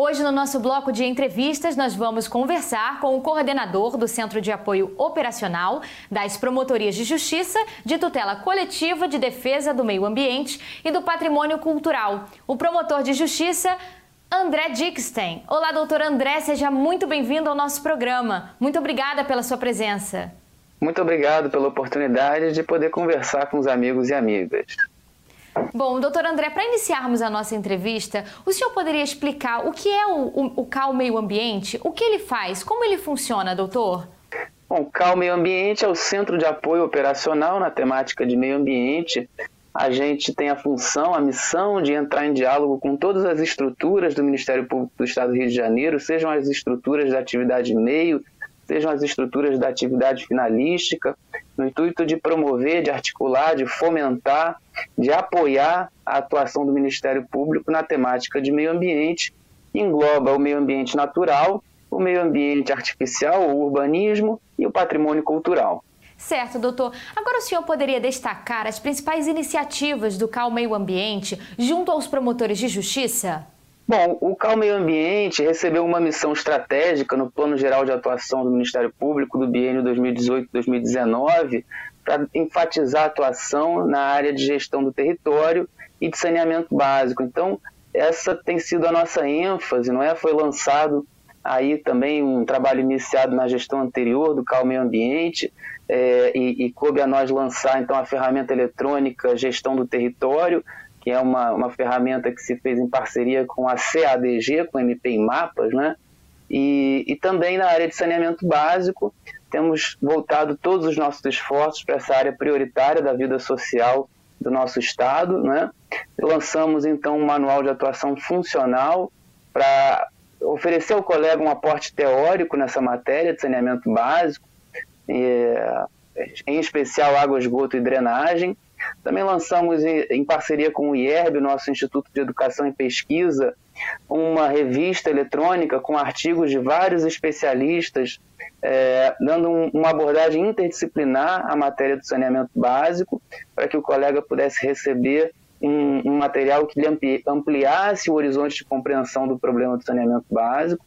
Hoje, no nosso bloco de entrevistas, nós vamos conversar com o coordenador do Centro de Apoio Operacional das Promotorias de Justiça de Tutela Coletiva de Defesa do Meio Ambiente e do Patrimônio Cultural, o promotor de justiça André Dickstein. Olá, doutor André, seja muito bem-vindo ao nosso programa. Muito obrigada pela sua presença. Muito obrigado pela oportunidade de poder conversar com os amigos e amigas. Bom, doutor André, para iniciarmos a nossa entrevista, o senhor poderia explicar o que é o, o, o CAL Meio Ambiente, o que ele faz, como ele funciona, doutor? Bom, o CAL Meio Ambiente é o Centro de Apoio Operacional na temática de meio ambiente. A gente tem a função, a missão de entrar em diálogo com todas as estruturas do Ministério Público do Estado do Rio de Janeiro, sejam as estruturas da atividade meio, sejam as estruturas da atividade finalística, no intuito de promover, de articular, de fomentar, de apoiar a atuação do Ministério Público na temática de meio ambiente, engloba o meio ambiente natural, o meio ambiente artificial, o urbanismo e o patrimônio cultural. Certo, doutor. Agora o senhor poderia destacar as principais iniciativas do CAL Meio Ambiente junto aos promotores de justiça? Bom, o CAL Meio Ambiente recebeu uma missão estratégica no Plano Geral de Atuação do Ministério Público do biênio 2018-2019 para enfatizar a atuação na área de gestão do território e de saneamento básico. Então, essa tem sido a nossa ênfase, não é? Foi lançado aí também um trabalho iniciado na gestão anterior do CAL Meio Ambiente é, e, e coube a nós lançar então a ferramenta eletrônica Gestão do Território, que é uma, uma ferramenta que se fez em parceria com a CADG, com o MP em Mapas, né? E, e também na área de saneamento básico, temos voltado todos os nossos esforços para essa área prioritária da vida social do nosso Estado. Né? Lançamos, então, um manual de atuação funcional para oferecer ao colega um aporte teórico nessa matéria de saneamento básico, em especial água, esgoto e drenagem, também lançamos, em parceria com o IERB, nosso Instituto de Educação e Pesquisa, uma revista eletrônica com artigos de vários especialistas, é, dando um, uma abordagem interdisciplinar à matéria do saneamento básico, para que o colega pudesse receber um, um material que lhe ampliasse o horizonte de compreensão do problema do saneamento básico.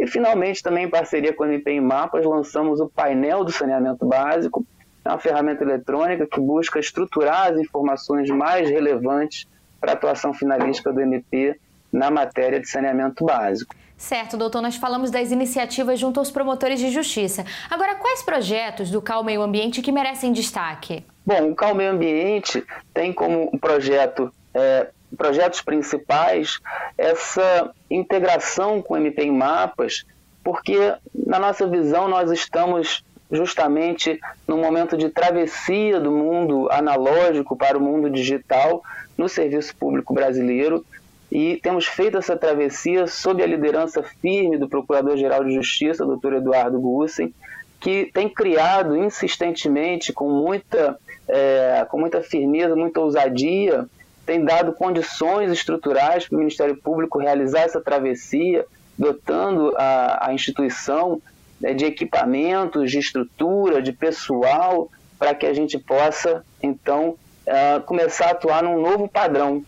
E, finalmente, também em parceria com a MP Mapas, lançamos o painel do saneamento básico, é uma ferramenta eletrônica que busca estruturar as informações mais relevantes para a atuação finalística do MP na matéria de saneamento básico. Certo, doutor, nós falamos das iniciativas junto aos promotores de justiça. Agora, quais projetos do CAL Meio Ambiente que merecem destaque? Bom, o CAL Meio Ambiente tem como projeto, é, projetos principais essa integração com o MP em mapas, porque, na nossa visão, nós estamos justamente no momento de travessia do mundo analógico para o mundo digital no serviço público brasileiro e temos feito essa travessia sob a liderança firme do Procurador-Geral de Justiça, Dr. Eduardo Gussen, que tem criado insistentemente, com muita, é, com muita firmeza, muita ousadia, tem dado condições estruturais para o Ministério Público realizar essa travessia, dotando a, a instituição de equipamentos, de estrutura, de pessoal, para que a gente possa, então, uh, começar a atuar num novo padrão.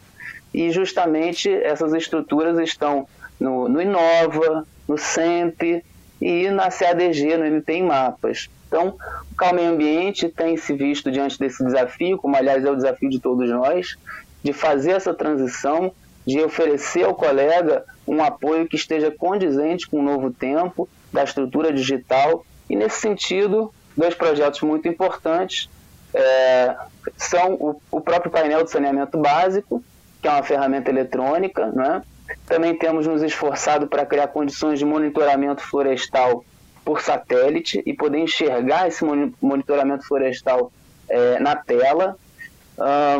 E justamente essas estruturas estão no, no Inova, no SEMP e na CADG, no MP em Mapas. Então, o Cal Meio Ambiente tem se visto diante desse desafio, como aliás é o desafio de todos nós, de fazer essa transição, de oferecer ao colega um apoio que esteja condizente com o novo tempo da estrutura digital. E, nesse sentido, dois projetos muito importantes é, são o, o, próprio painel de saneamento básico, que é uma ferramenta eletrônica. Né? Também temos nos esforçado para criar condições de monitoramento florestal por satélite e poder enxergar esse monitoramento florestal é, na tela.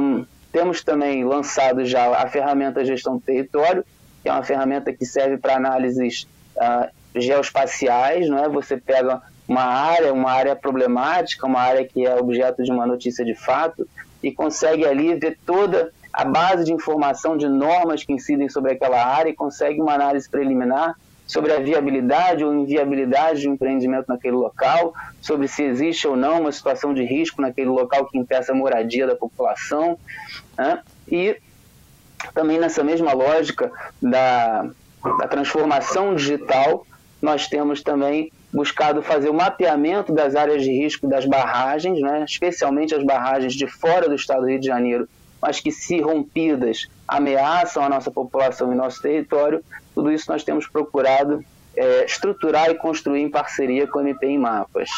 Um, temos também lançado já a ferramenta Gestão do Território, que é uma ferramenta que serve para análises uh, geoespaciais, não é? Você pega uma área, uma área problemática, uma área que é objeto de uma notícia de fato e consegue ali ver toda a base de informação de normas que incidem sobre aquela área e consegue uma análise preliminar sobre a viabilidade ou inviabilidade de um empreendimento naquele local, sobre se existe ou não uma situação de risco naquele local que impeça a moradia da população. Né? E também nessa mesma lógica da da transformação digital, nós temos também buscado fazer o mapeamento das áreas de risco das barragens, né, especialmente as barragens de fora do estado do Rio de Janeiro, mas que, se rompidas, ameaçam a nossa população e nosso território. Tudo isso nós temos procurado é, estruturar e construir em parceria com o MP em Mapas.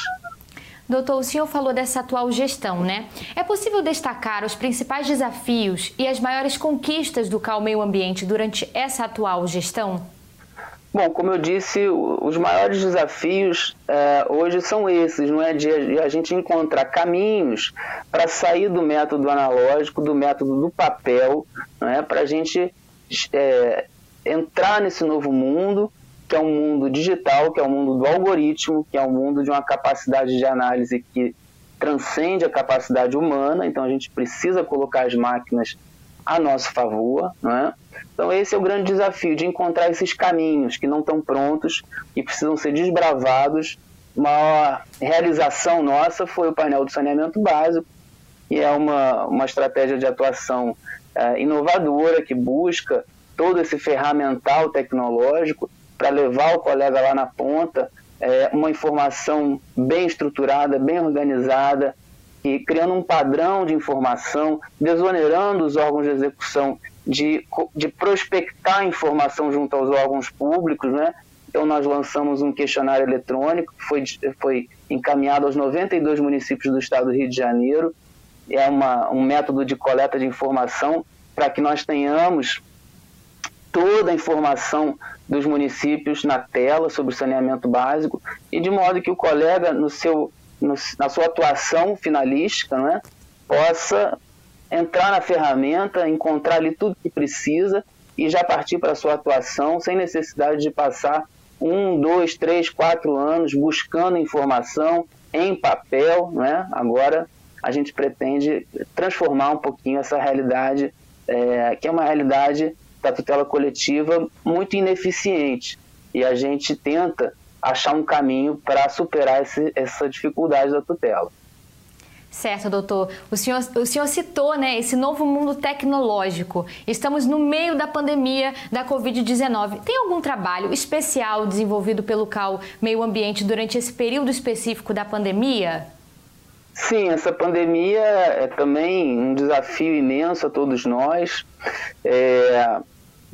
Doutor, o senhor falou dessa atual gestão, né? É possível destacar os principais desafios e as maiores conquistas do CAL Meio Ambiente durante essa atual gestão? Bom, como eu disse, os maiores desafios é, hoje são esses, não é? De a gente encontrar caminhos para sair do método analógico, do método do papel, não é? Para a gente é, entrar nesse novo mundo, que é um mundo digital, que é o um mundo do algoritmo, que é um mundo de uma capacidade de análise que transcende a capacidade humana. Então a gente precisa colocar as máquinas a nosso favor, não é? Então esse é o grande desafio de encontrar esses caminhos que não estão prontos e precisam ser desbravados. Uma realização nossa foi o painel do saneamento básico, que é uma, uma estratégia de atuação é, inovadora que busca todo esse ferramental tecnológico para levar o colega lá na ponta é, uma informação bem estruturada, bem organizada, e criando um padrão de informação, desonerando os órgãos de execução de, de prospectar informação junto aos órgãos públicos, né? Então, nós lançamos um questionário eletrônico que foi, foi encaminhado aos 92 municípios do estado do Rio de Janeiro. É uma, um método de coleta de informação para que nós tenhamos toda a informação dos municípios na tela sobre o saneamento básico e de modo que o colega, no seu, no, na sua atuação finalística, né, possa entrar na ferramenta, encontrar ali tudo que precisa e já partir para a sua atuação sem necessidade de passar um, dois, três, quatro anos buscando informação em papel, né? Agora a gente pretende transformar um pouquinho essa realidade, é, que é uma realidade da tutela coletiva muito ineficiente. E a gente tenta achar um caminho para superar esse, essa dificuldade da tutela. Certo, doutor. O senhor, o senhor citou né, esse novo mundo tecnológico. Estamos no meio da pandemia da Covid-19. Tem algum trabalho especial desenvolvido pelo CAL Meio Ambiente durante esse período específico da pandemia? Sim, essa pandemia é também um desafio imenso a todos nós. É,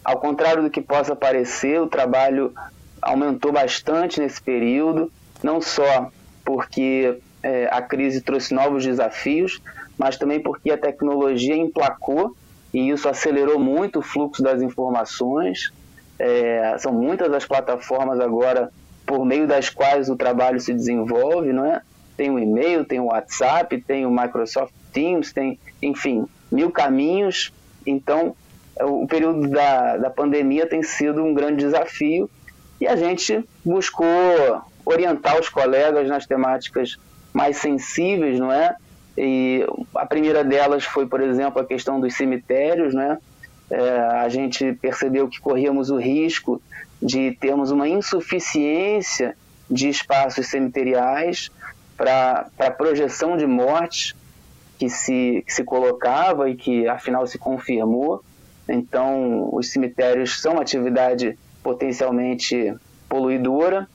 ao contrário do que possa parecer, o trabalho aumentou bastante nesse período, não só porque é, a crise trouxe novos desafios, mas também porque a tecnologia emplacou e isso acelerou muito o fluxo das informações. É, são muitas as plataformas agora por meio das quais o trabalho se desenvolve, não é? Tem o e-mail, tem o WhatsApp, tem o Microsoft Teams, tem, enfim, mil caminhos. Então, o período da, da pandemia tem sido um grande desafio e a gente buscou orientar os colegas nas temáticas mais sensíveis, não é? E a primeira delas foi, por exemplo, a questão dos cemitérios, né? É, a gente percebeu que corríamos o risco de termos uma insuficiência de espaços cemiteriais para a projeção de mortes que se, que se colocava e que afinal se confirmou. Então, os cemitérios são uma atividade potencialmente poluidora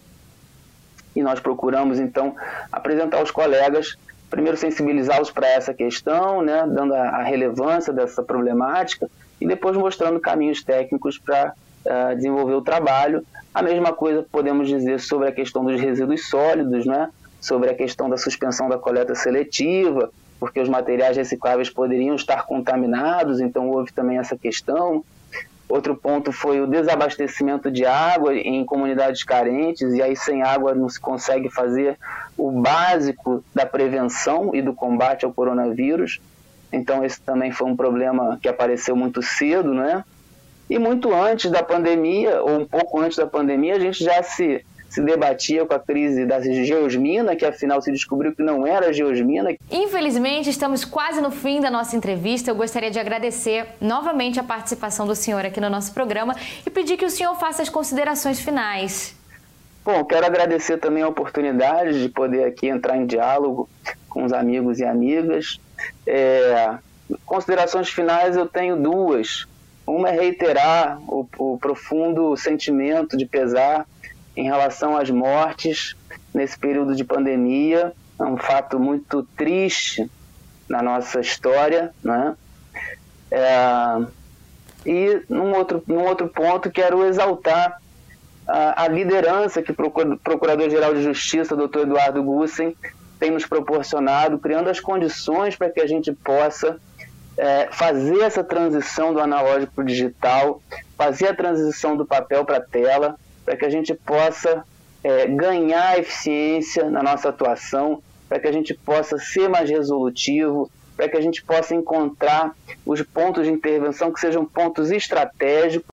e nós procuramos então apresentar aos colegas, primeiro sensibilizá-los para essa questão, né, dando a, a, relevância dessa problemática e depois mostrando caminhos técnicos para uh, desenvolver o trabalho. A mesma coisa podemos dizer sobre a questão dos resíduos sólidos, né, sobre a questão da suspensão da coleta seletiva, porque os materiais recicláveis poderiam estar contaminados, então houve também essa questão. Outro ponto foi o desabastecimento de água em comunidades carentes, e aí sem água não se consegue fazer o básico da prevenção e do combate ao coronavírus. Então, esse também foi um problema que apareceu muito cedo, né? E muito antes da pandemia, ou um pouco antes da pandemia, a gente já se se debatia com a crise da geosmina, que afinal se descobriu que não era geosmina. Infelizmente, estamos quase no fim da nossa entrevista. Eu gostaria de agradecer novamente a participação do senhor aqui no nosso programa e pedir que o senhor faça as considerações finais. Bom, quero agradecer também a oportunidade de poder aqui entrar em diálogo com os amigos e amigas. É, considerações finais eu tenho duas. Uma é reiterar o, o profundo sentimento de pesar em relação às mortes nesse período de pandemia. É um fato muito triste na nossa história, né? É, e num outro, num outro ponto quero exaltar a, a liderança que o Procurador-Geral de Justiça, doutor Eduardo Gussen, tem nos proporcionado, criando as condições para que a gente possa é, fazer essa transição do analógico para o digital, fazer a transição do papel para a tela, para que a gente possa é, ganhar eficiência na nossa atuação, para que a gente possa ser mais resolutivo, para que a gente possa encontrar os pontos de intervenção que sejam pontos estratégicos